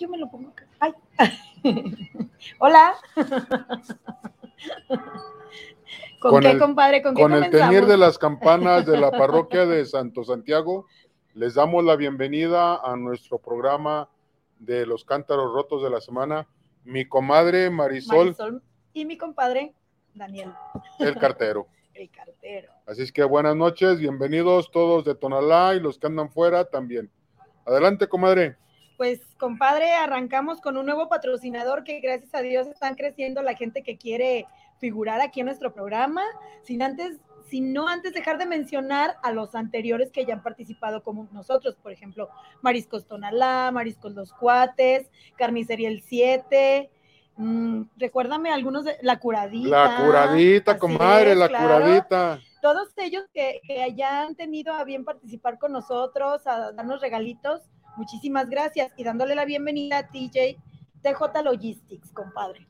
Este está bien aquí o me lo pongo acá. Ay. Hola. ¿Con, qué, compadre? ¿Con, con el tener de las campanas de la parroquia de Santo Santiago, les damos la bienvenida a nuestro programa de los cántaros rotos de la semana. Mi comadre Marisol. Marisol y mi compadre Daniel. El cartero. el cartero. Así es que buenas noches, bienvenidos todos de Tonalá y los que andan fuera también. Adelante, comadre pues compadre, arrancamos con un nuevo patrocinador que gracias a Dios están creciendo la gente que quiere figurar aquí en nuestro programa, sin antes, sin no antes dejar de mencionar a los anteriores que ya han participado como nosotros, por ejemplo, Mariscos Tonalá, Mariscos Los Cuates, Carnicería El 7, mm, recuérdame algunos de la curadita. La curadita, comadre, la curadita. Todos ellos que, que ya han tenido a bien participar con nosotros, a darnos regalitos, Muchísimas gracias y dándole la bienvenida a TJ TJ Logistics, compadre.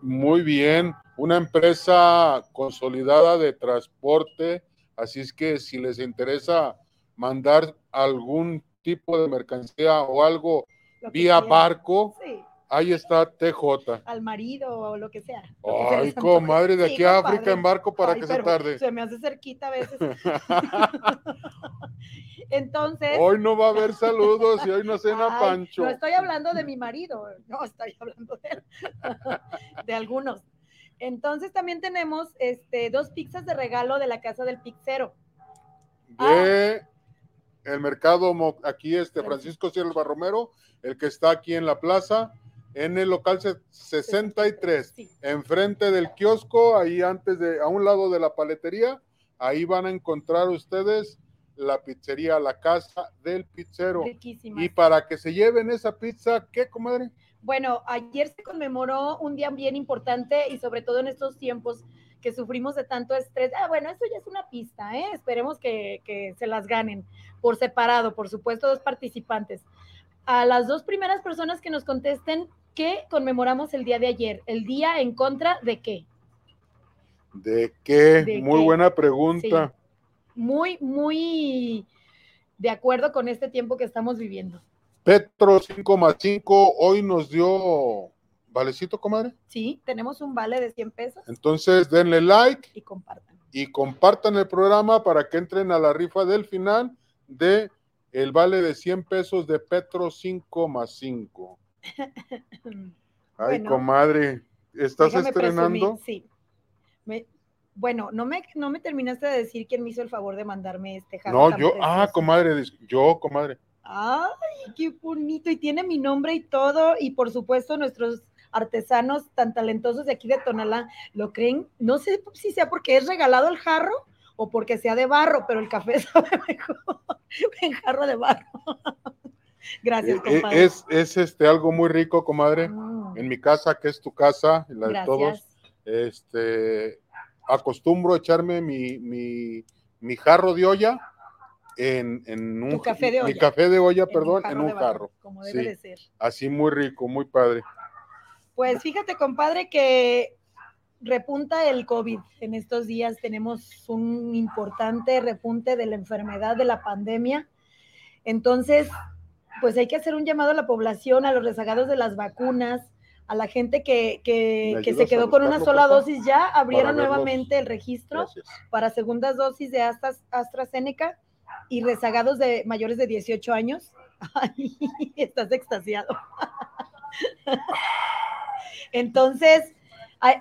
Muy bien, una empresa consolidada de transporte, así es que si les interesa mandar algún tipo de mercancía o algo vía barco, Ahí está TJ. Al marido o lo que sea. Ay, comadre, de aquí a África en barco para que se tarde. Se me hace cerquita a veces. Entonces. Hoy no va a haber saludos y hoy no cena Pancho. No estoy hablando de mi marido, no estoy hablando de, de algunos. Entonces también tenemos este, dos pizzas de regalo de la casa del pizzero. De ah. el mercado aquí, este Francisco Silva Romero, el que está aquí en la plaza en el local 63, enfrente del kiosco, ahí antes de, a un lado de la paletería, ahí van a encontrar ustedes la pizzería, la casa del pizzero. Y para que se lleven esa pizza, ¿qué, comadre? Bueno, ayer se conmemoró un día bien importante y sobre todo en estos tiempos que sufrimos de tanto estrés. Ah, bueno, eso ya es una pista, ¿eh? Esperemos que, que se las ganen por separado, por supuesto, dos participantes a las dos primeras personas que nos contesten qué conmemoramos el día de ayer. ¿El día en contra de qué? ¿De qué? muy buena pregunta. Muy, muy de acuerdo con este tiempo que estamos viviendo. Petro 5 más 5 hoy nos dio valecito, comadre. Sí, tenemos un vale de 100 pesos. Entonces denle like y compartan. Y compartan el programa para que entren a la rifa del final de el vale de 100 pesos de Petro 5 más 5. Ay, comadre, ¿estás estrenando? sí. bueno, no me, no me terminaste de decir quién me hizo el favor de mandarme este No, yo, ah, comadre, yo, comadre. Ay, qué bonito, y tiene mi nombre y todo, y por supuesto nuestros artesanos tan talentosos de aquí de Tonalá lo creen, no sé si sea porque es regalado el jarro o porque sea de barro, pero el café sabe mejor en jarro de barro. Gracias, eh, eh, compadre. Es, es, este, algo muy rico, comadre. Mm. En mi casa, que es tu casa, la de todos, este, acostumbro echarme mi, mi, mi jarro de olla en, en un café de olla. mi café de olla, perdón, en un jarro. Como debe de ser. Así muy rico, muy padre. Pues fíjate, compadre, que repunta el COVID. En estos días tenemos un importante repunte de la enfermedad de la pandemia. Entonces, pues hay que hacer un llamado a la población, a los rezagados de las vacunas, a la gente que, que, se quedó con una sola dosis ya, abrieron nuevamente el registro para segundas dosis de AstraZeneca y rezagados de mayores de 18 años. Ay, estás extasiado. Entonces,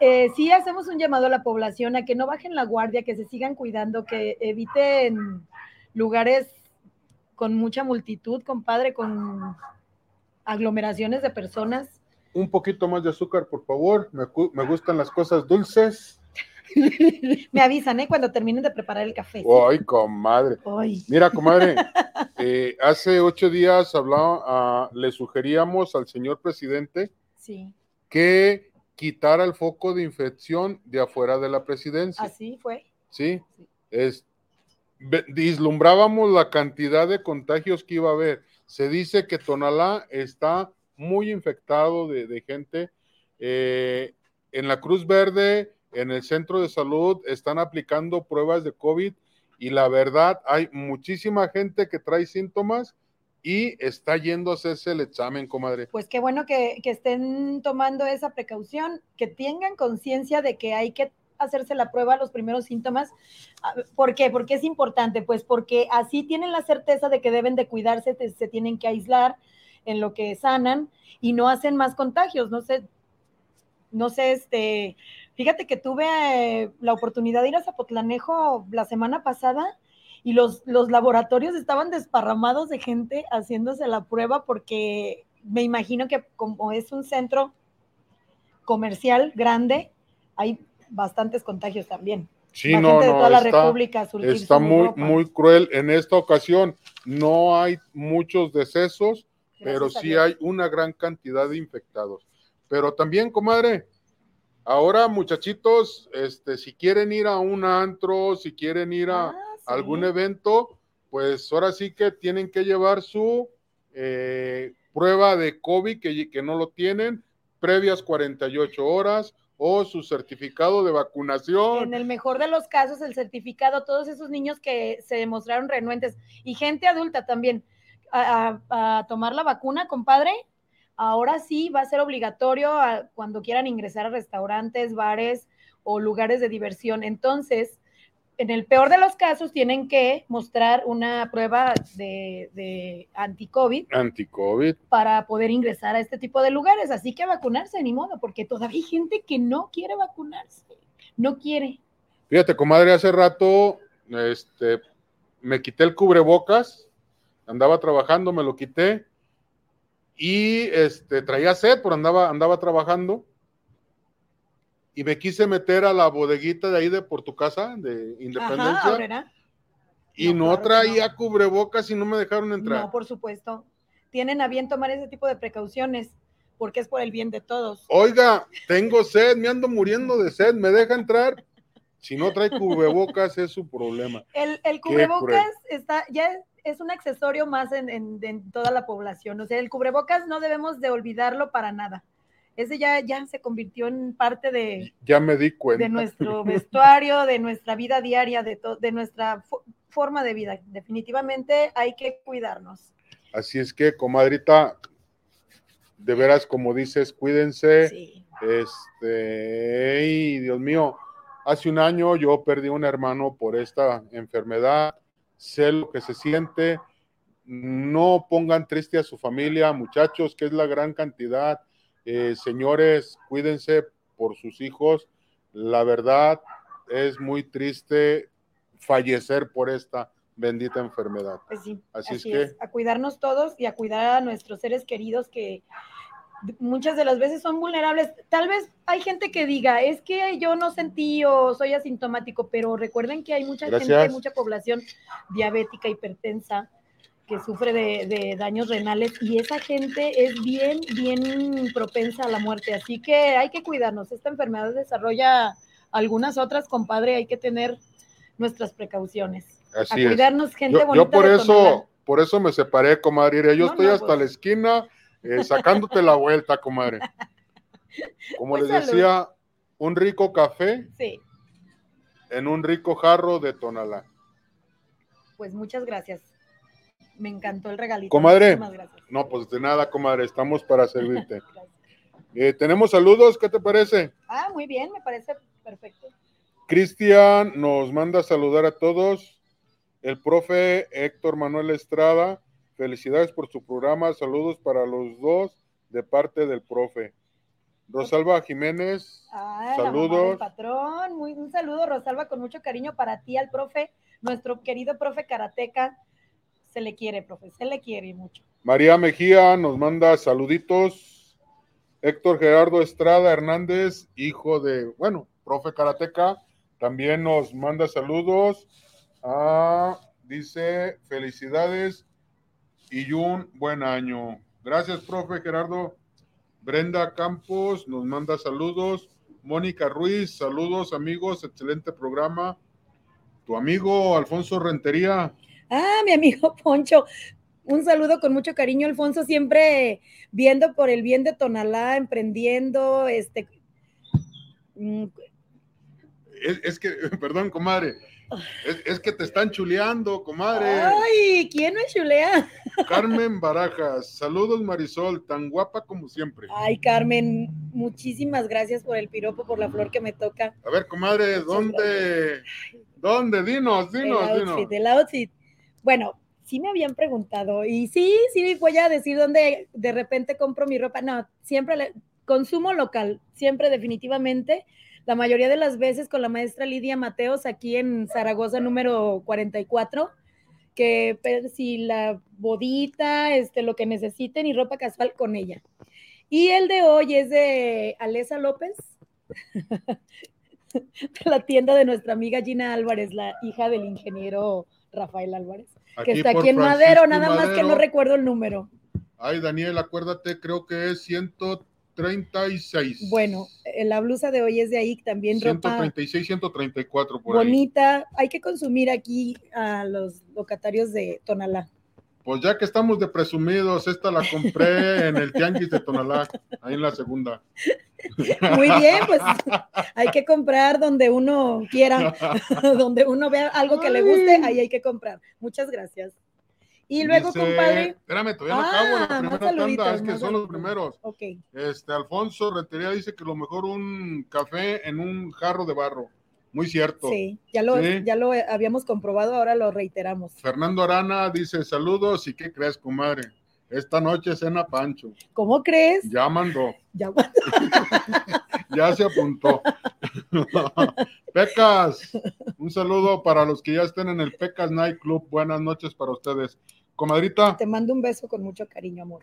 eh, sí hacemos un llamado a la población a que no bajen la guardia, que se sigan cuidando, que eviten lugares con mucha multitud, compadre, con aglomeraciones de personas. Un poquito más de azúcar, por favor. Me, gustan las cosas dulces. Me avisan, ¿eh? Cuando terminen de preparar el café. Ay, comadre. Mira, comadre, eh, hace ocho días hablaba, ah, le sugeríamos al señor presidente sí. que quitar el foco de infección de afuera de la presidencia. Así fue. Sí, es, vislumbrábamos la cantidad de contagios que iba a haber. Se dice que Tonalá está muy infectado de, gente. Eh, en la Cruz Verde, en el centro de salud, están aplicando pruebas de COVID y la verdad hay muchísima gente que trae síntomas y está yendo a hacerse el examen, comadre. Pues qué bueno que, estén tomando esa precaución, que tengan conciencia de que hay que hacerse la prueba los primeros síntomas. Ah, ¿Por qué? Porque es importante, pues porque así tienen la certeza de que deben de cuidarse, se tienen que aislar en lo que sanan y no hacen más contagios. No sé, no sé, este, fíjate que tuve eh, la oportunidad de ir a Zapotlanejo la semana pasada y los, los laboratorios estaban desparramados de gente haciéndose la prueba porque me imagino que como es un centro comercial grande, hay bastantes contagios también. Sí, no, no, está, está muy, muy cruel. En esta ocasión no hay muchos decesos, pero sí hay una gran cantidad de infectados. Pero también, comadre, ahora muchachitos, este, si quieren ir a un antro, si quieren ir a ah, algún evento, pues ahora sí que tienen que llevar su eh, prueba de COVID, que, que no lo tienen, previas 48 horas, o su certificado de vacunación. En el mejor de los casos, el certificado, todos esos niños que se demostraron renuentes y gente adulta también a, tomar la vacuna, compadre. Ahora sí va a ser obligatorio cuando quieran ingresar a restaurantes, bares o lugares de diversión. Entonces, en el peor de los casos, tienen que mostrar una prueba de, de anti-COVID. Anti-COVID. Para poder ingresar a este tipo de lugares. Así que vacunarse, ni modo, porque todavía hay gente que no quiere vacunarse. No quiere. Fíjate, comadre, hace rato este, me quité el cubrebocas, andaba trabajando, me lo quité y este, traía sed, pero andaba, andaba trabajando y me quise meter a la bodeguita de ahí de por tu casa, de Independencia. y no, traía cubrebocas y no me dejaron entrar. No, por supuesto. Tienen a bien tomar ese tipo de precauciones porque es por el bien de todos. Oiga, tengo sed, me ando muriendo de sed, ¿me deja entrar? Si no trae cubrebocas es su problema. El, el cubrebocas está, ya es, un accesorio más en, en, toda la población. O sea, el cubrebocas no debemos de olvidarlo para nada ese ya, ya se convirtió en parte de, ya me di cuenta. de nuestro vestuario, de nuestra vida diaria, de, de nuestra forma de vida. Definitivamente hay que cuidarnos. Así es que, comadrita, de veras, como dices, cuídense. Sí. Este, y Dios mío, hace un año yo perdí un hermano por esta enfermedad. Sé lo que se siente. No pongan triste a su familia, muchachos, que es la gran cantidad eh, señores, cuídense por sus hijos. La verdad es muy triste fallecer por esta bendita enfermedad. Pues sí, así, es, que a cuidarnos todos y a cuidar a nuestros seres queridos que muchas de las veces son vulnerables. Tal vez hay gente que diga, es que yo no sentí o soy asintomático, pero recuerden que hay mucha gente, mucha población diabética, hipertensa, que sufre de, daños renales y esa gente es bien, bien propensa a la muerte. Así que hay que cuidarnos. Esta enfermedad desarrolla algunas otras, compadre, hay que tener nuestras precauciones. Así a cuidarnos, gente yo, Yo por eso, por eso me separé, comadre. Yo estoy hasta pues. la esquina eh, sacándote la vuelta, comadre. Como pues les decía, un rico café sí. en un rico jarro de tonalá. Pues muchas gracias. Me encantó el regalito. Comadre. No, pues de nada, comadre, estamos para servirte. Eh, tenemos saludos, ¿qué te parece? Ah, muy bien, me parece perfecto. Cristian nos manda a saludar a todos. El profe Héctor Manuel Estrada, felicidades por su programa, saludos para los dos de parte del profe. Rosalba Jiménez, ah, saludos. patrón, muy, un saludo Rosalba con mucho cariño para ti, al profe, nuestro querido profe Karateca se le quiere, profe, se le quiere mucho. María Mejía nos manda saluditos. Héctor Gerardo Estrada Hernández, hijo de, bueno, profe Karateca, también nos manda saludos. Ah, dice, felicidades y un buen año. Gracias, profe Gerardo. Brenda Campos nos manda saludos. Mónica Ruiz, saludos amigos, excelente programa. Tu amigo Alfonso Rentería, Ah, mi amigo Poncho, un saludo con mucho cariño, Alfonso, siempre viendo por el bien de Tonalá, emprendiendo, este... Mm, es, que, perdón, comadre, es, que te están chuleando, comadre. Ay, ¿quién me chulea? Carmen Barajas, saludos Marisol, tan guapa como siempre. Ay, Carmen, muchísimas gracias por el piropo, por la flor que me toca. A ver, comadre, ¿dónde? ¿Dónde? Dinos, dinos, el outfit, El outfit. Bueno, sí me habían preguntado y sí, sí voy a decir dónde de repente compro mi ropa. No, siempre consumo local, siempre definitivamente. La mayoría de las veces con la maestra Lidia Mateos aquí en Zaragoza número 44 que si la bodita, este, lo que necesiten y ropa casual con ella. Y el de hoy es de Alesa López, la tienda de nuestra amiga Gina Álvarez, la hija del ingeniero Rafael Álvarez, que está aquí en Madero, nada más que no recuerdo el número. Ay, Daniel, acuérdate, creo que es 136. Bueno, eh, la blusa de hoy es de ahí también 136, 134 por bonita. Hay que consumir aquí a los locatarios de Tonalá. Pues ya que estamos de presumidos, esta la compré en el Tianguis de Tonalá, ahí en la segunda. Muy bien, pues hay que comprar donde uno quiera, donde uno vea algo que le guste, ahí hay que comprar. Muchas gracias. Y luego, compadre. Espérame, todavía no acabo la ah, primera tanda, es que son los primeros. Este, Alfonso Retería dice que lo mejor un café en un jarro de barro. Muy cierto. Sí, ya lo, ya lo habíamos comprobado, ahora lo reiteramos. Fernando Arana dice: Saludos, ¿y qué crees, comadre? Esta noche cena Pancho. ¿Cómo crees? Ya mandó. Ya mandó. ya se apuntó. Pecas, un saludo para los que ya estén en el Pecas Night Club. Buenas noches para ustedes. Comadrita. Te mando un beso con mucho cariño, amor.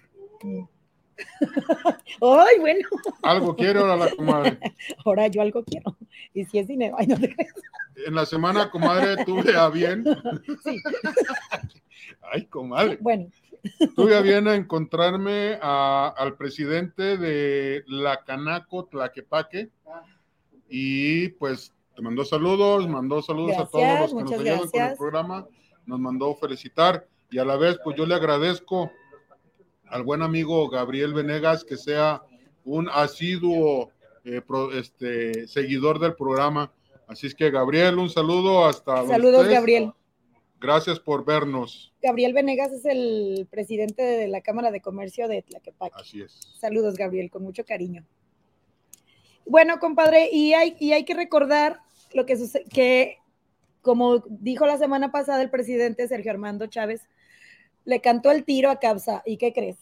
Ay, bueno. Algo quiero ahora la comadre. Ahora yo algo quiero. Y si es dinero, ay, no te crees. En la semana, comadre, tuve a bien. Sí. Ay, comadre. Bueno. Tuve a bien a encontrarme al presidente de la Canaco Tlaquepaque y pues te mandó saludos, mandó saludos a todos los que nos ayudan con el programa, nos mandó felicitar y a la vez, pues yo le agradezco al buen amigo Gabriel Venegas que sea un asiduo eh, este, seguidor del programa. Así es que, Gabriel, un saludo hasta. Saludos, Gabriel. Gracias por vernos. Gabriel Venegas es el presidente de la Cámara de Comercio de Tlaquepaque. Así es. Saludos, Gabriel, con mucho cariño. Bueno, compadre, y hay, y hay que recordar lo que sucede, que como dijo la semana pasada el presidente Sergio Armando Chávez, le cantó el tiro a Capsa. ¿Y qué crees?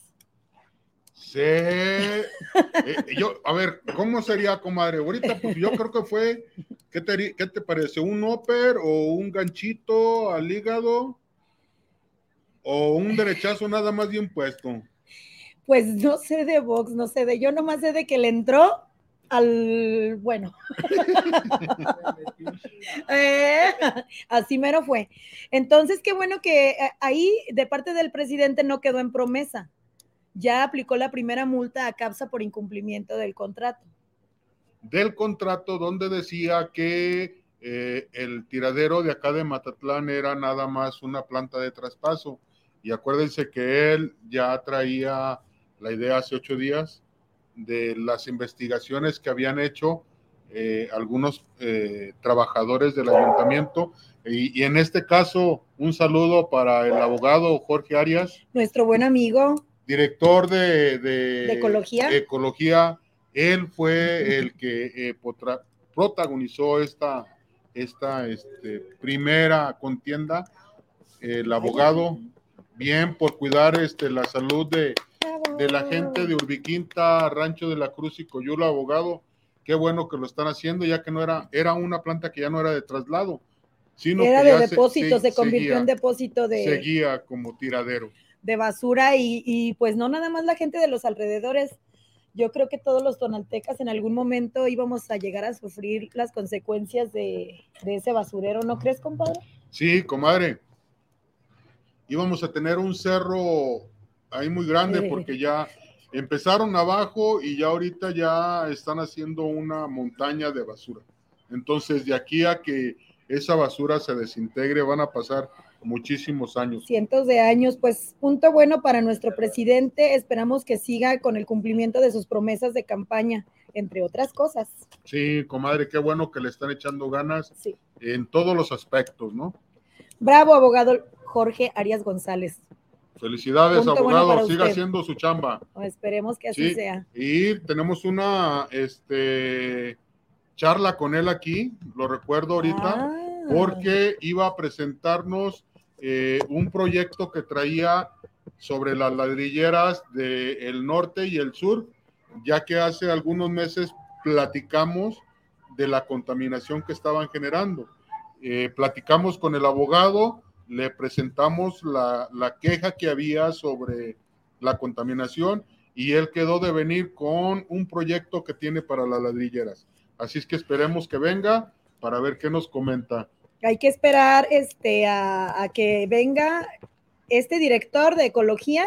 Sí. Eh, yo, a ver, ¿cómo sería, comadre? Ahorita, pues yo creo que fue, ¿qué te, qué te parece? ¿Un óper o un ganchito al hígado? ¿O un derechazo nada más bien puesto? Pues no sé de box, no sé de, yo nomás sé de que le entró al, bueno, eh, así mero fue. Entonces, qué bueno que eh, ahí de parte del presidente no quedó en promesa. Ya aplicó la primera multa a CAPSA por incumplimiento del contrato. Del contrato donde decía que eh, el tiradero de acá de Matatlán era nada más una planta de traspaso. Y acuérdense que él ya traía la idea hace ocho días de las investigaciones que habían hecho eh, algunos eh, trabajadores del ayuntamiento. Y, en este caso, un saludo para el abogado Jorge Arias. Nuestro buen amigo. Director de, ecología. ecología. Él fue el que eh, protagonizó esta, esta este, primera contienda. El abogado, bien por cuidar este, la salud de, de la gente de Urbiquinta, Rancho de la Cruz y Coyula, abogado. Qué bueno que lo están haciendo, ya que no era, era una planta que ya no era de traslado, sino era de depósito, se, convirtió en depósito de. Seguía como tiradero. De basura y, pues no nada más la gente de los alrededores. Yo creo que todos los tonaltecas en algún momento íbamos a llegar a sufrir las consecuencias de, de ese basurero, ¿no crees, compadre? Sí, comadre. Íbamos a tener un cerro ahí muy grande porque ya empezaron abajo y ya ahorita ya están haciendo una montaña de basura. Entonces, de aquí a que esa basura se desintegre van a pasar muchísimos años. Cientos de años, pues punto bueno para nuestro presidente. Esperamos que siga con el cumplimiento de sus promesas de campaña, entre otras cosas. Sí, comadre, qué bueno que le están echando ganas en todos los aspectos, ¿no? Bravo, abogado Jorge Arias González. Felicidades, abogado, siga haciendo su chamba. esperemos que así sea. Y tenemos una este, charla con él aquí, lo recuerdo ahorita, ah. porque iba a presentarnos eh, un proyecto que traía sobre las ladrilleras del norte y el sur, ya que hace algunos meses platicamos de la contaminación que estaban generando. Eh, platicamos con el abogado, le presentamos la, la, queja que había sobre la contaminación y él quedó de venir con un proyecto que tiene para las ladrilleras. Así es que esperemos que venga para ver qué nos comenta. Hay que esperar este, a, a que venga este director de ecología,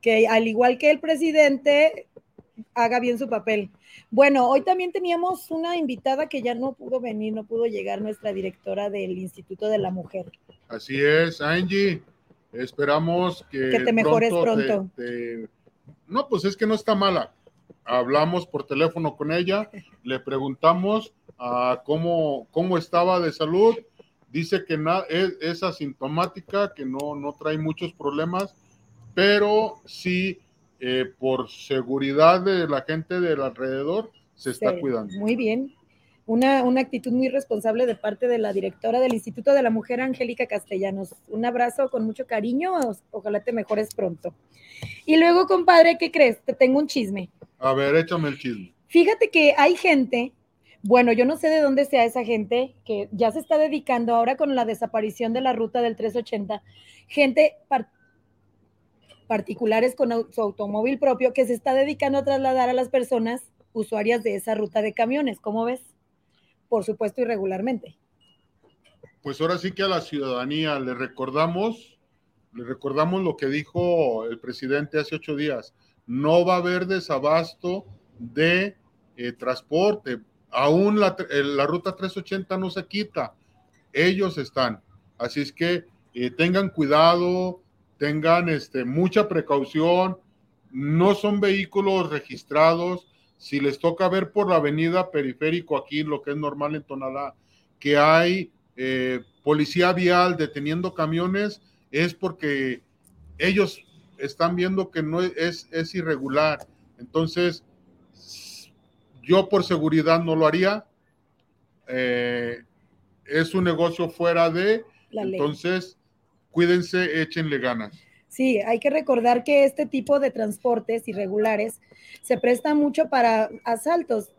que al igual que el presidente, haga bien su papel. Bueno, hoy también teníamos una invitada que ya no pudo venir, no pudo llegar, nuestra directora del Instituto de la Mujer. Así es, Angie. Esperamos que, que te mejores pronto. No, pues es que no está mala. Hablamos por teléfono con ella, le preguntamos a cómo, cómo estaba de salud. Dice que es, asintomática, que no, no trae muchos problemas, pero sí eh, por seguridad de la gente del alrededor, se está cuidando. Muy bien. Una, una, actitud muy responsable de parte de la directora del Instituto de la Mujer, Angélica Castellanos. Un abrazo con mucho cariño, ojalá te mejores pronto. Y luego, compadre, ¿qué crees? Te tengo un chisme. A ver, échame el chisme. Fíjate que hay gente, bueno, yo no sé de dónde sea esa gente, que ya se está dedicando ahora con la desaparición de la ruta del 380, gente particulares con su automóvil propio que se está dedicando a trasladar a las personas usuarias de esa ruta de camiones. ¿Cómo ves? Por supuesto, irregularmente. Pues ahora sí que a la ciudadanía le recordamos, le recordamos lo que dijo el presidente hace ocho días. No va a haber desabasto de eh, transporte. Aún la, la, ruta 380 no se quita. Ellos están. Así es que eh, tengan cuidado, tengan este, mucha precaución, no son vehículos registrados. Si les toca ver por la avenida periférico aquí, lo que es normal en Tonalá, que hay eh, policía vial deteniendo camiones, es porque ellos están viendo que no es, es irregular. Entonces, yo por seguridad no lo haría. Eh, es un negocio fuera de, entonces cuídense, échenle ganas. Sí, hay que recordar que este tipo de transportes irregulares se presta mucho para asaltos.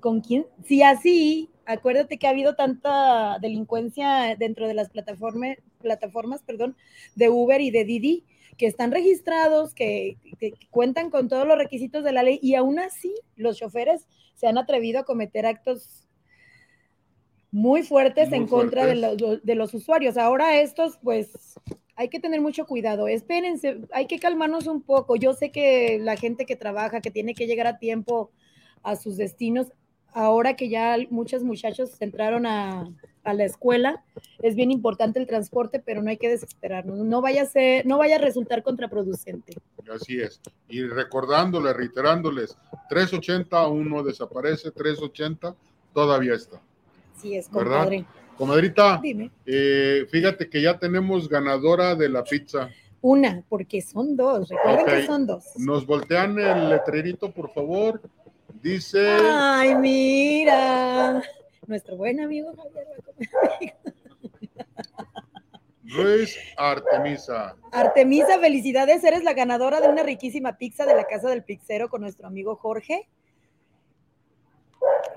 ¿Con quién? Si así, acuérdate que ha habido tanta delincuencia dentro de las plataformas, plataformas perdón, de Uber y de Didi que están registrados, que, cuentan con todos los requisitos de la ley y aún así los choferes se han atrevido a cometer actos muy fuertes en contra de los, de los usuarios. Ahora estos, pues, hay que tener mucho cuidado. Espérense, hay que calmarnos un poco. Yo sé que la gente que trabaja, que tiene que llegar a tiempo a sus destinos, ahora que ya muchos muchachos entraron a, a la escuela, es bien importante el transporte, pero no hay que desesperarnos. No vaya a ser, no vaya a resultar contraproducente. Así es. Y recordándoles, reiterándoles, 380 uno desaparece, 380 todavía está. Sí, es, compadre. Comadrita, Dime. Eh, fíjate que ya tenemos ganadora de la pizza. Una, porque son dos, recuerden que son dos. Nos voltean el letrerito, por favor. Dice. Ay, mira. Nuestro buen amigo Javier Luis Artemisa. Artemisa, felicidades. Eres la ganadora de una riquísima pizza de la Casa del Pixero con nuestro amigo Jorge.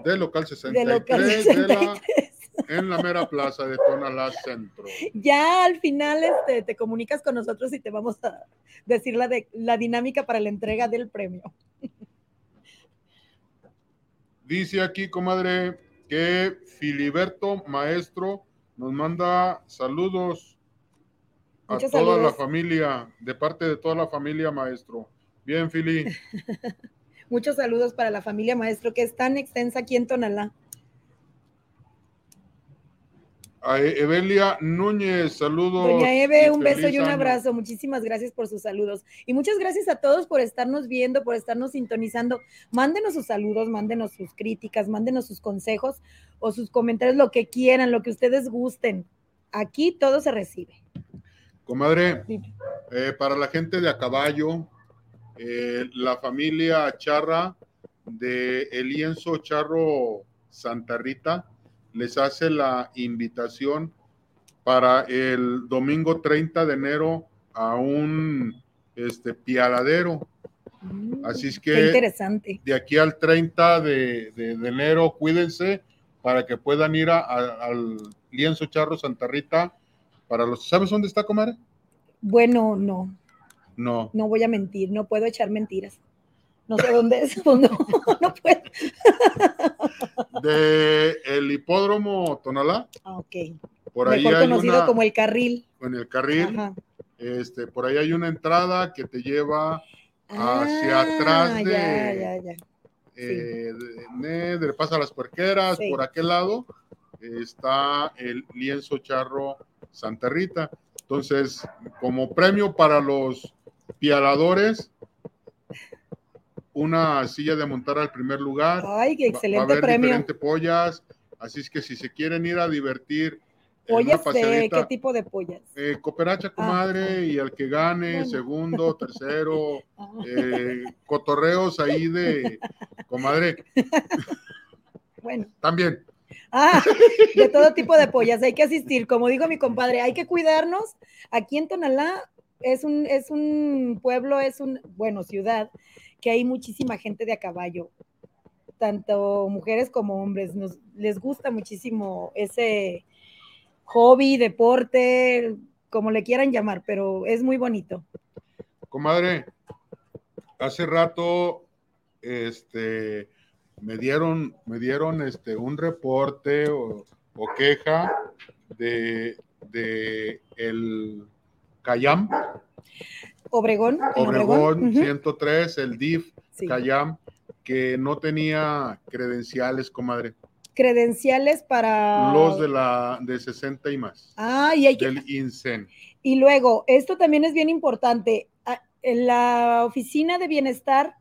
De local 63. De local 63 en la mera plaza de Tonalá Centro. Ya al final este, te comunicas con nosotros y te vamos a decir la, de, la dinámica para la entrega del premio. Dice aquí, comadre, que Filiberto Maestro nos manda saludos a toda la familia, de parte de toda la familia Maestro. Bien, Fili. Muchos saludos para la familia Maestro, que es tan extensa aquí en Tonalá. A Evelia Núñez, saludos. Doña Eve, un beso y un abrazo. Muchísimas gracias por sus saludos. Y muchas gracias a todos por estarnos viendo, por estarnos sintonizando. Mándenos sus saludos, mándenos sus críticas, mándenos sus consejos o sus comentarios, lo que quieran, lo que ustedes gusten. Aquí todo se recibe. Comadre, eh, para la gente de a caballo, eh, la familia Charra de El Lienzo Charro Santa Rita les hace la invitación para el domingo 30 de enero a un este, pialadero. Mm, Así es que interesante. de aquí al 30 de, enero, cuídense para que puedan ir al lienzo Charro Santa Rita. Para los, ¿Sabes dónde está, comadre? Bueno, no. No. No voy a mentir, no puedo echar mentiras. No sé dónde es, no, no puedo. De el hipódromo Tonalá. Ah, ok. Por ahí hay conocido como el carril. En el carril. Este, por ahí hay una entrada que te lleva hacia ah, atrás de, ya, ya, ya. Eh, de, pasa las puerqueras, por aquel lado está el lienzo charro Santa Rita. Entonces, como premio para los pialadores, una silla de montar al primer lugar. Ay, qué excelente va, a haber premio. Diferentes pollas, así es que si se quieren ir a divertir. ¿Pollas de qué tipo de pollas? Eh, cooperacha, ah, comadre, y al que gane, segundo, tercero, ah. eh, cotorreos ahí de comadre. Bueno. También. Ah, de todo tipo de pollas, hay que asistir. Como dijo mi compadre, hay que cuidarnos. Aquí en Tonalá es un, es un pueblo, es un, bueno, ciudad que hay muchísima gente de a caballo, tanto mujeres como hombres. Les gusta muchísimo ese hobby, deporte, como le quieran llamar, pero es muy bonito. Comadre, hace rato, este, me dieron, me dieron este, un reporte o, queja de, de el Cayam, Obregón. Obregón, 103, el DIF, Cayam, que no tenía credenciales, comadre. Credenciales para... Los de la de 60 y más. Ah, y hay que... Del INSEN. Y luego, esto también es bien importante. La oficina de bienestar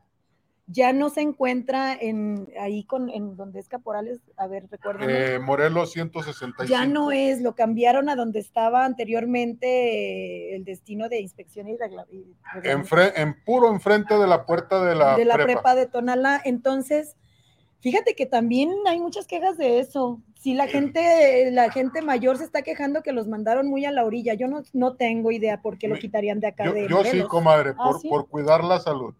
ya no se encuentra en ahí con en donde es Caporales, a ver, recuerden. Eh, Morelos 165. Ya no es, lo cambiaron a donde estaba anteriormente el destino de inspección y, en, en, puro enfrente de la puerta de la de la prepa, de Tonalá. Entonces, fíjate que también hay muchas quejas de eso. Si la gente, la gente mayor se está quejando que los mandaron muy a la orilla, yo no, no tengo idea por qué lo quitarían de acá yo, de Yo sí, comadre, ah, por, por cuidar la salud.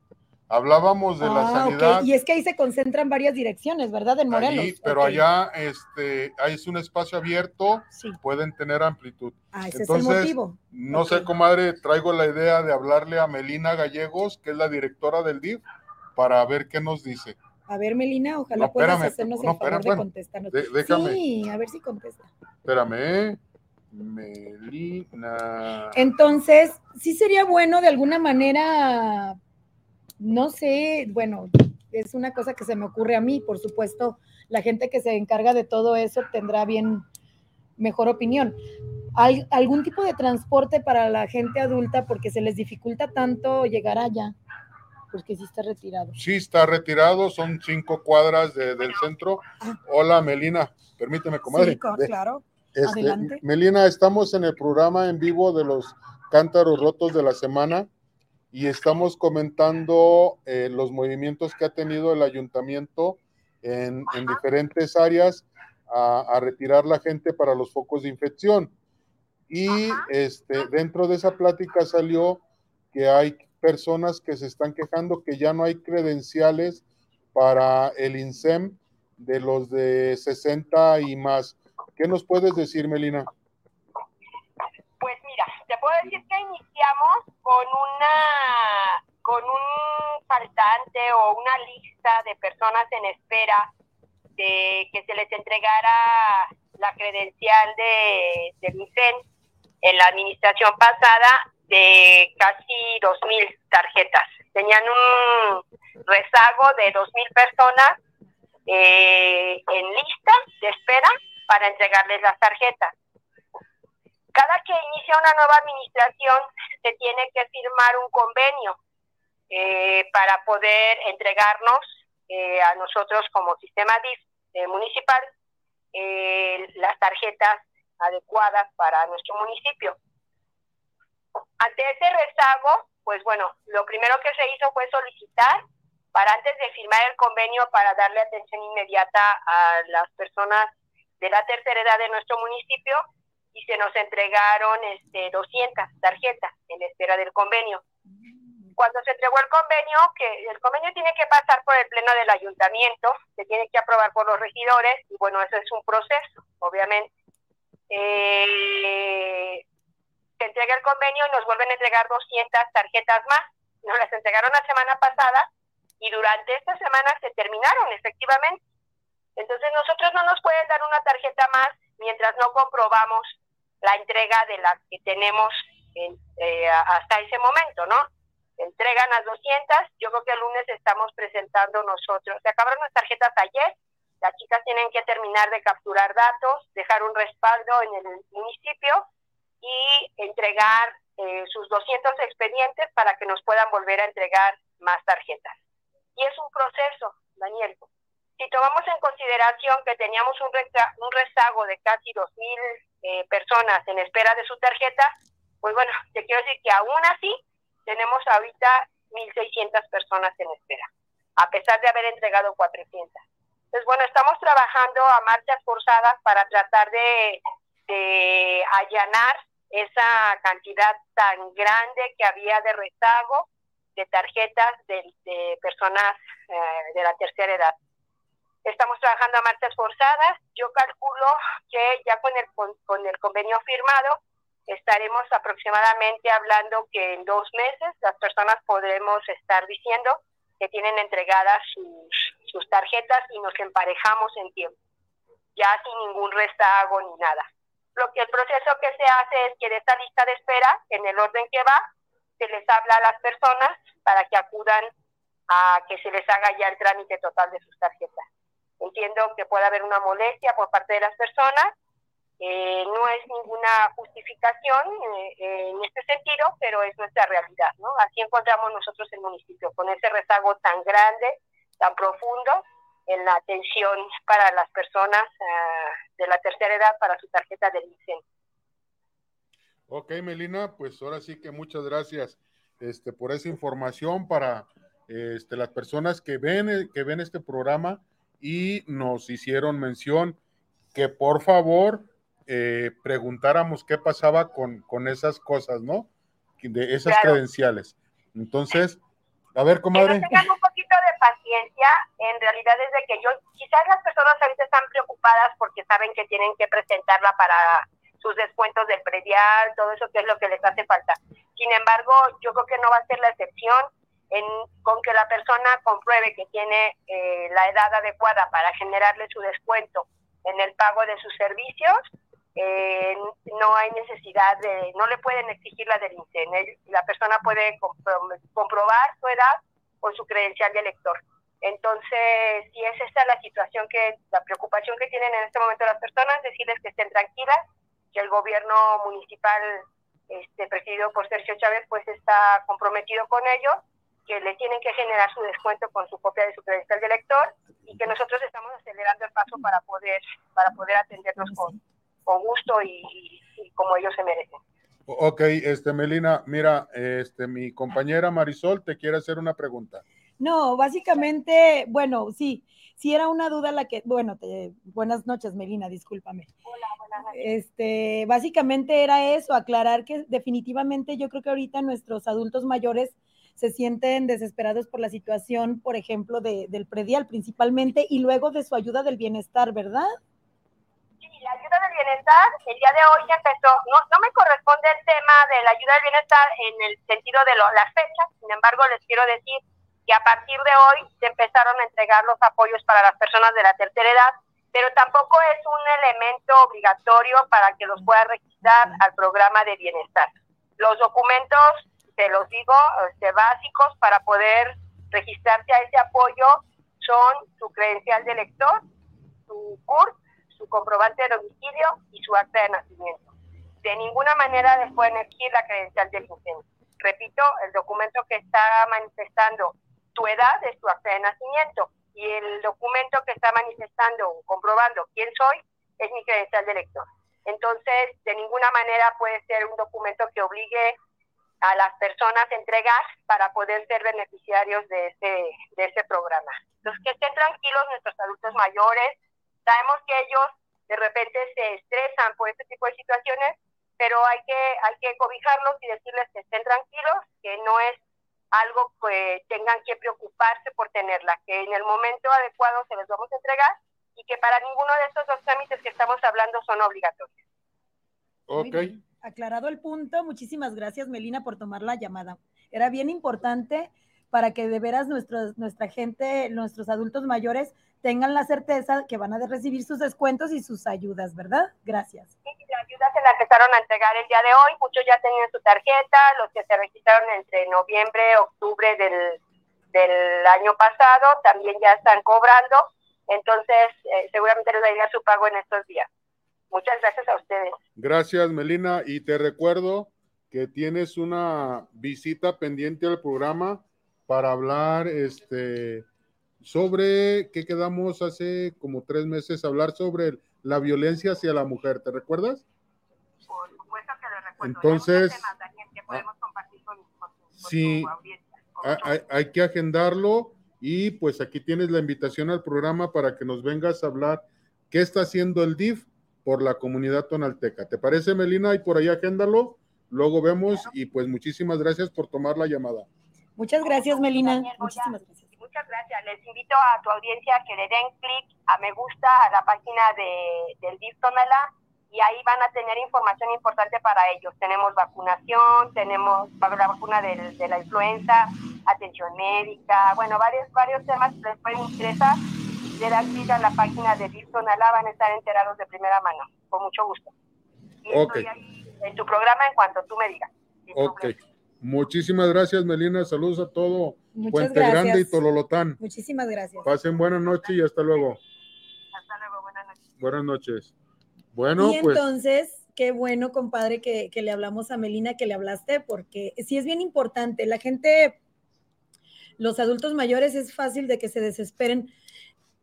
Hablábamos de la ah, sanidad. Y es que ahí se concentran varias direcciones, ¿verdad? En Morelos. pero allá este, ahí es un espacio abierto, pueden tener amplitud. Ah, ese es el motivo. No sé, comadre, traigo la idea de hablarle a Melina Gallegos, que es la directora del DIF, para ver qué nos dice. A ver, Melina, ojalá puedas hacernos el favor de contestarnos. déjame. Sí, a ver si contesta. Espérame. Melina. Entonces, sí sería bueno de alguna manera no sé, bueno, es una cosa que se me ocurre a mí, por supuesto, la gente que se encarga de todo eso tendrá bien mejor opinión. ¿Hay algún tipo de transporte para la gente adulta porque se les dificulta tanto llegar allá? Porque sí está retirado. Sí está retirado, son cinco cuadras del centro. Ah. Hola, Melina, permíteme, comadre. Sí, claro. Este, Adelante. Melina, estamos en el programa en vivo de los cántaros rotos de la semana y estamos comentando eh, los movimientos que ha tenido el ayuntamiento en, diferentes áreas a, retirar la gente para los focos de infección. Y este, dentro de esa plática salió que hay personas que se están quejando que ya no hay credenciales para el INSEM de los de 60 y más. ¿Qué nos puedes decir, Melina? Puedo decir que iniciamos con una con un faltante o una lista de personas en espera de que se les entregara la credencial de, de en la administración pasada de casi 2.000 tarjetas. Tenían un rezago de 2.000 personas eh, en lista de espera para entregarles las tarjetas. Cada que inicia una nueva administración se tiene que firmar un convenio eh, para poder entregarnos eh, a nosotros como sistema DIF eh, municipal las tarjetas adecuadas para nuestro municipio. Ante ese rezago, pues bueno, lo primero que se hizo fue solicitar para antes de firmar el convenio para darle atención inmediata a las personas de la tercera edad de nuestro municipio y se nos entregaron este 200 tarjetas en espera del convenio. Cuando se entregó el convenio, que el convenio tiene que pasar por el pleno del ayuntamiento, se tiene que aprobar por los regidores y bueno, eso es un proceso, obviamente. Eh, se entrega el convenio y nos vuelven a entregar 200 tarjetas más. Nos las entregaron la semana pasada y durante esta semana se terminaron efectivamente. Entonces nosotros no nos pueden dar una tarjeta más mientras no comprobamos la entrega de las que tenemos eh, hasta ese momento, ¿no? Entregan las 200, yo creo que el lunes estamos presentando nosotros. Se acabaron las tarjetas ayer, las chicas tienen que terminar de capturar datos, dejar un respaldo en el municipio y entregar eh, sus 200 expedientes para que nos puedan volver a entregar más tarjetas. Y es un proceso, Daniel. Si tomamos en consideración que teníamos un, un rezago de casi 2.000 eh, personas en espera de su tarjeta, pues bueno, te quiero decir que aún así tenemos ahorita 1.600 personas en espera, a pesar de haber entregado 400. Entonces, bueno, estamos trabajando a marchas forzadas para tratar de, de allanar esa cantidad tan grande que había de rezago de tarjetas de, personas eh, de la tercera edad. Estamos trabajando a marchas forzadas. Yo calculo que ya con el, con, el convenio firmado estaremos aproximadamente hablando que en dos meses las personas podremos estar diciendo que tienen entregadas sus, sus tarjetas y nos emparejamos en tiempo, ya sin ningún rezago ni nada. Lo que el proceso que se hace es que de esta lista de espera, en el orden que va, se les habla a las personas para que acudan a que se les haga ya el trámite total de sus tarjetas. Entiendo que puede haber una molestia por parte de las personas, eh, no es ninguna justificación eh, en este sentido, pero es nuestra realidad, ¿no? Así encontramos nosotros el municipio, con ese rezago tan grande, tan profundo, en la atención para las personas ah, de la tercera edad para su tarjeta de licencia. Ok, Melina, pues ahora sí que muchas gracias este, por esa información para este, las personas que ven, que ven este programa y nos hicieron mención que por favor eh, preguntáramos qué pasaba con, con, esas cosas, ¿no? De esas credenciales. Entonces, a ver, comadre. Que tengan un poquito de paciencia, en realidad es de que yo, quizás las personas ahorita están preocupadas porque saben que tienen que presentarla para sus descuentos del predial, todo eso que es lo que les hace falta. Sin embargo, yo creo que no va a ser la excepción en, con que la persona compruebe que tiene eh, la edad adecuada para generarle su descuento en el pago de sus servicios, eh, no hay necesidad de, no le pueden exigir la del INSEN. La persona puede comprobar su edad con su credencial de elector. Entonces, si es esta la situación que, la preocupación que tienen en este momento las personas, decirles que estén tranquilas, que el gobierno municipal este, presidido por Sergio Chávez pues está comprometido con ellos, que le tienen que generar su descuento con su copia de su credencial de elector y que nosotros estamos acelerando el paso para poder, para poder atenderlos con, con gusto y, como ellos se merecen. Ok, este Melina, mira, este mi compañera Marisol te quiere hacer una pregunta. No, básicamente, bueno, sí, sí era una duda la que, bueno, te, buenas noches, Melina, discúlpame. Hola, buenas noches. Este, básicamente era eso, aclarar que definitivamente yo creo que ahorita nuestros adultos mayores se sienten desesperados por la situación, por ejemplo, de, del predial principalmente, y luego de su ayuda del bienestar, ¿verdad? Sí, la ayuda del bienestar, el día de hoy empezó, no, no me corresponde el tema de la ayuda del bienestar en el sentido de las fechas, sin embargo les quiero decir que a partir de hoy se empezaron a entregar los apoyos para las personas de la tercera edad, pero tampoco es un elemento obligatorio para que los pueda registrar al programa de bienestar. Los documentos, te los digo, este, básicos para poder registrarse a ese apoyo son su credencial de lector, su CURP, su comprobante de domicilio y su acta de nacimiento. De ninguna manera les pueden exigir la credencial de licencia. Repito, el documento que está manifestando tu edad es tu acta de nacimiento y el documento que está manifestando o comprobando quién soy es mi credencial de lector. Entonces, de ninguna manera puede ser un documento que obligue a las personas entregar para poder ser beneficiarios de ese, de ese programa. Entonces, que estén tranquilos nuestros adultos mayores. Sabemos que ellos de repente se estresan por este tipo de situaciones, pero hay que, hay que cobijarlos y decirles que estén tranquilos, que no es algo que tengan que preocuparse por tenerla, que en el momento adecuado se les vamos a entregar y que para ninguno de estos dos trámites que estamos hablando son obligatorios. Ok. Aclarado el punto, muchísimas gracias Melina por tomar la llamada. Era bien importante para que de veras nuestros, nuestra gente, nuestros adultos mayores tengan la certeza que van a recibir sus descuentos y sus ayudas, ¿verdad? Gracias. Sí, las ayudas se la empezaron a entregar el día de hoy, muchos ya tenían su tarjeta, los que se registraron entre noviembre, octubre del, del año pasado también ya están cobrando, entonces eh, seguramente les va su pago en estos días. Muchas gracias a ustedes. Gracias, Melina. Y te recuerdo que tienes una visita pendiente al programa para hablar este, sobre qué quedamos hace como tres meses, hablar sobre la violencia hacia la mujer. ¿Te recuerdas? Por supuesto que lo recuerdo. Entonces, sí, hay, hay que agendarlo y pues aquí tienes la invitación al programa para que nos vengas a hablar qué está haciendo el DIF por la comunidad tonalteca. ¿Te parece, Melina? Y por ahí agéndalo. Luego vemos y pues muchísimas gracias por tomar la llamada. Muchas gracias, Melina. Muchísimas gracias. Muchas gracias. Les invito a tu audiencia a que le den clic a me gusta a la página de, del DIF Tonalá y ahí van a tener información importante para ellos. Tenemos vacunación, tenemos la vacuna de, de la influenza, atención médica, bueno, varios, varios temas que les pueden interesar de dar clic a la página de Virton Alá van a estar enterados de primera mano, con mucho gusto. Y estoy ahí en tu programa en cuanto tú me digas. Ok. Muchísimas gracias, Melina. Saludos a todo Puente Grande y Tololotán. Muchísimas gracias. Pasen buenas noches y hasta luego. Hasta luego, buenas noches. Buenas noches. Bueno, y pues. entonces, qué bueno, compadre, que, que le hablamos a Melina, que le hablaste, porque sí es bien importante. La gente, los adultos mayores, es fácil de que se desesperen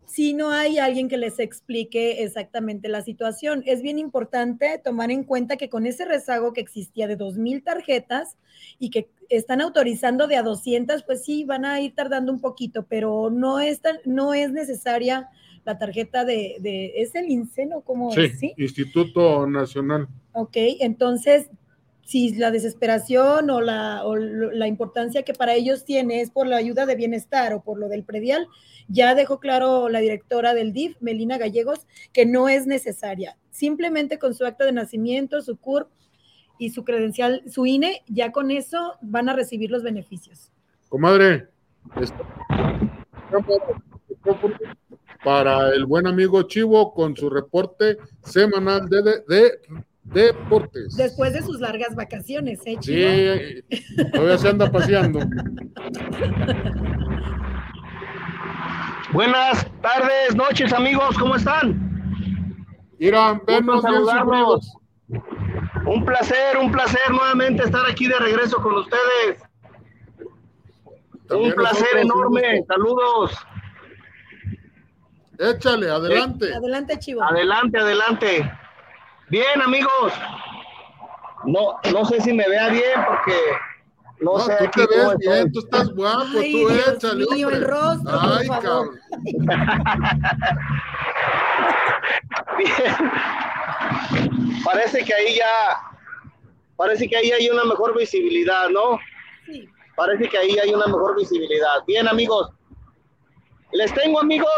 si no hay alguien que les explique exactamente la situación. Es bien importante tomar en cuenta que con ese rezago que existía de 2.000 tarjetas y que están autorizando de a 200, pues sí, van a ir tardando un poquito, pero no es, no es necesaria la tarjeta de, de ¿es el INSENO? como sí, ¿sí? Instituto Nacional. Ok, entonces si la desesperación o la, la, importancia que para ellos tiene es por la ayuda de bienestar o por lo del predial, ya dejó claro la directora del DIF, Melina Gallegos, que no es necesaria. Simplemente con su acta de nacimiento, su CURP y su credencial, su INE, ya con eso van a recibir los beneficios. Comadre, para el buen amigo Chivo con su reporte semanal de, de Deportes. Después de sus largas vacaciones, ¿eh, Sí, todavía se anda paseando. Buenas tardes, noches, amigos, ¿cómo están? Irán, venos saludarlos. Un placer, un placer nuevamente estar aquí de regreso con ustedes. un placer enorme, saludos. Échale, adelante. Adelante, Chivo. Adelante, adelante. Bien, amigos. No, no sé si me vea bien porque no, sé. Tú te ves bien, tú estás guapo, tú Dios échale. Mío, el rostro, Ay, cabrón. bien. Parece que ahí ya, parece que ahí hay una mejor visibilidad, ¿no? Sí. Parece que ahí hay una mejor visibilidad. Bien, amigos. Les tengo, amigos,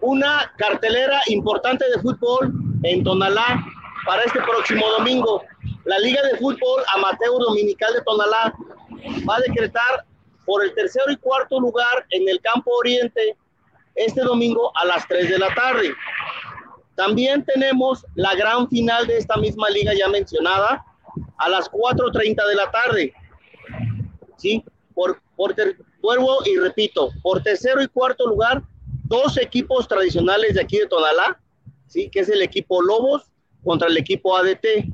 una cartelera importante de fútbol en Tonalá para este próximo domingo. La Liga de Fútbol Amateur Dominical de Tonalá va a decretar por el tercero y cuarto lugar en el campo oriente este domingo a las 3 de la tarde. También tenemos la gran final de esta misma liga ya mencionada a las 4.30 de la tarde. ¿Sí? Por, por vuelvo y repito, por tercero y cuarto lugar, dos equipos tradicionales de aquí de Tonalá, ¿sí? que es el equipo Lobos contra el equipo ADT.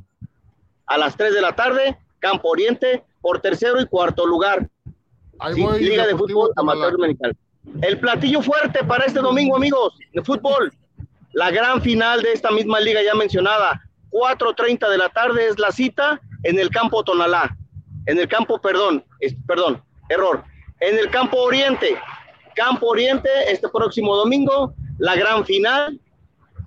A las 3 de la tarde, Campo Oriente por tercero y cuarto lugar. Liga de Fútbol Amateur Dominical. El platillo fuerte para este domingo, amigos, de fútbol. La gran final de esta misma liga ya mencionada. 4.30 de la tarde es la cita en el campo Tonalá. En el campo, perdón, perdón, error. En el campo oriente, campo oriente, este próximo domingo, la gran final.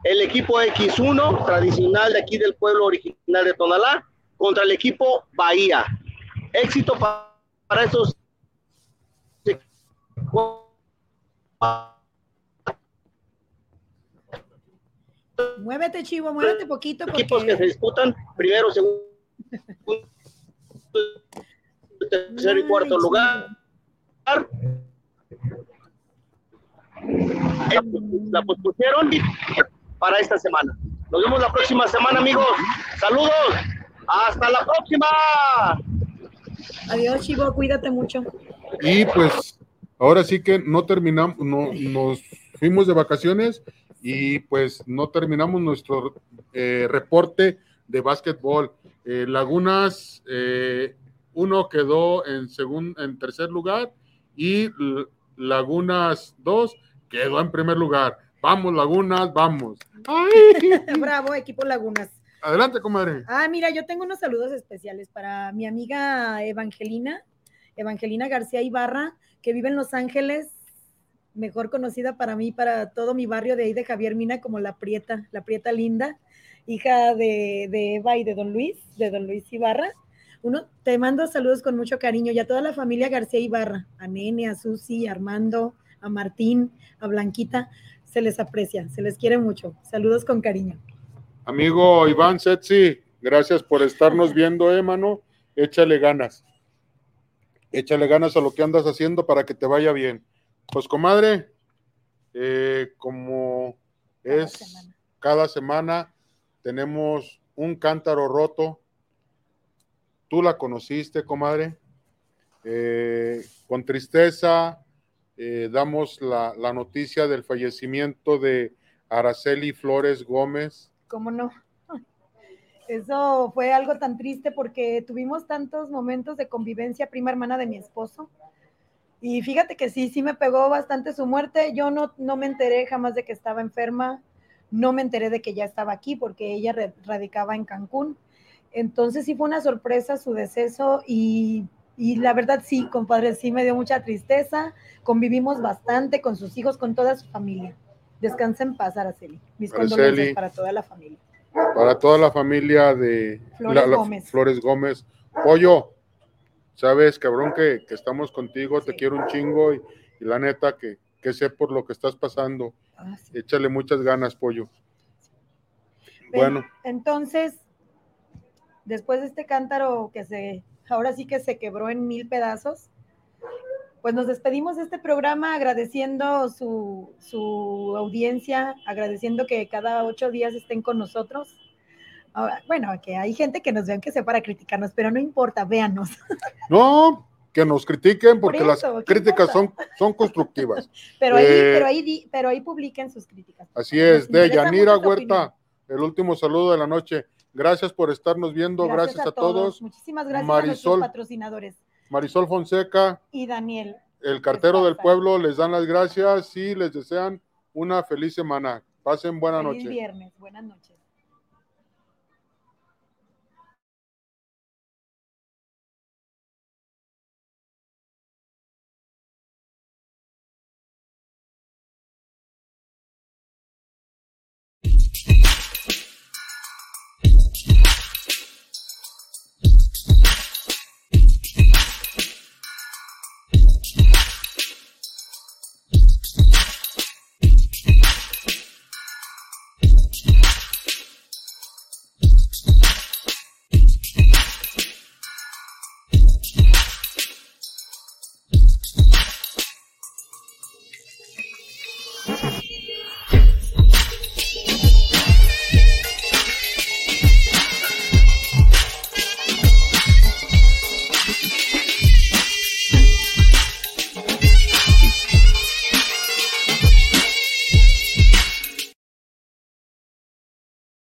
El equipo X1, tradicional de aquí del pueblo original de Tonalá, contra el equipo Bahía. Éxito para, para esos Muévete, Chivo, muévete poquito. Porque... Equipos que se disputan primero, segundo, tercer y cuarto lugar. La pospusieron para esta semana. Nos vemos la próxima semana, amigos. Saludos. Hasta la próxima. Adiós, Chivo. Cuídate mucho. Y pues, ahora sí que no terminamos, no, nos fuimos de vacaciones y pues no terminamos nuestro eh, reporte de básquetbol. Eh, Lagunas, eh, uno quedó en, segundo, en tercer lugar y Lagunas 2 quedó en primer lugar. Vamos, Lagunas, vamos. Bravo, equipo Lagunas. Adelante, comadre. Ah, mira, yo tengo unos saludos especiales para mi amiga Evangelina, Evangelina García Ibarra, que vive en Los Ángeles mejor conocida para mí, para todo mi barrio de ahí de Javier Mina como la Prieta, la Prieta Linda, hija de, Eva y de Don Luis, de Don Luis Ibarra. Uno, te mando saludos con mucho cariño y a toda la familia García Ibarra, a Nene, a Susi, a Armando, a Martín, a Blanquita, se les aprecia, se les quiere mucho. Saludos con cariño. Amigo Iván Setsi, gracias por estarnos viendo, eh, mano. Échale ganas. Échale ganas a lo que andas haciendo para que te vaya bien. Pues comadre, eh, como es cada semana, tenemos un cántaro roto. Tú la conociste, comadre. Eh, con tristeza eh, damos la, la, noticia del fallecimiento de Araceli Flores Gómez. ¿Cómo no? Eso fue algo tan triste porque tuvimos tantos momentos de convivencia, prima hermana de mi esposo. Y fíjate que sí, sí me pegó bastante su muerte. Yo no, no me enteré jamás de que estaba enferma, no me enteré de que ya estaba aquí porque ella radicaba en Cancún. Entonces sí fue una sorpresa su deceso y, y, la verdad sí, compadre, sí me dio mucha tristeza. Convivimos bastante con sus hijos, con toda su familia. Descansa en paz, Araceli. Mis condolencias para toda la familia. Para toda la familia de Flores, Gómez. Flores Gómez. Pollo, sabes, cabrón, que, estamos contigo, te quiero un chingo y, la neta que, sé por lo que estás pasando. Ah, Échale muchas ganas, pollo. Bueno. Entonces, después de este cántaro que se, ahora sí que se quebró en mil pedazos, pues nos despedimos de este programa agradeciendo su, su audiencia, agradeciendo que cada ocho días estén con nosotros bueno, que hay gente que nos vean que sea para criticarnos, pero no importa, véanos. No, que nos critiquen porque las críticas son, son constructivas. pero, ahí, eh, pero, ahí, pero ahí publiquen sus críticas. Así es, de Yanira Huerta, el último saludo de la noche. Gracias por estarnos viendo, gracias, a, todos. Muchísimas gracias a nuestros patrocinadores. Marisol Fonseca. Y Daniel. El cartero del pueblo les dan las gracias y les desean una feliz semana. Pasen buena feliz noche. viernes, buenas noches.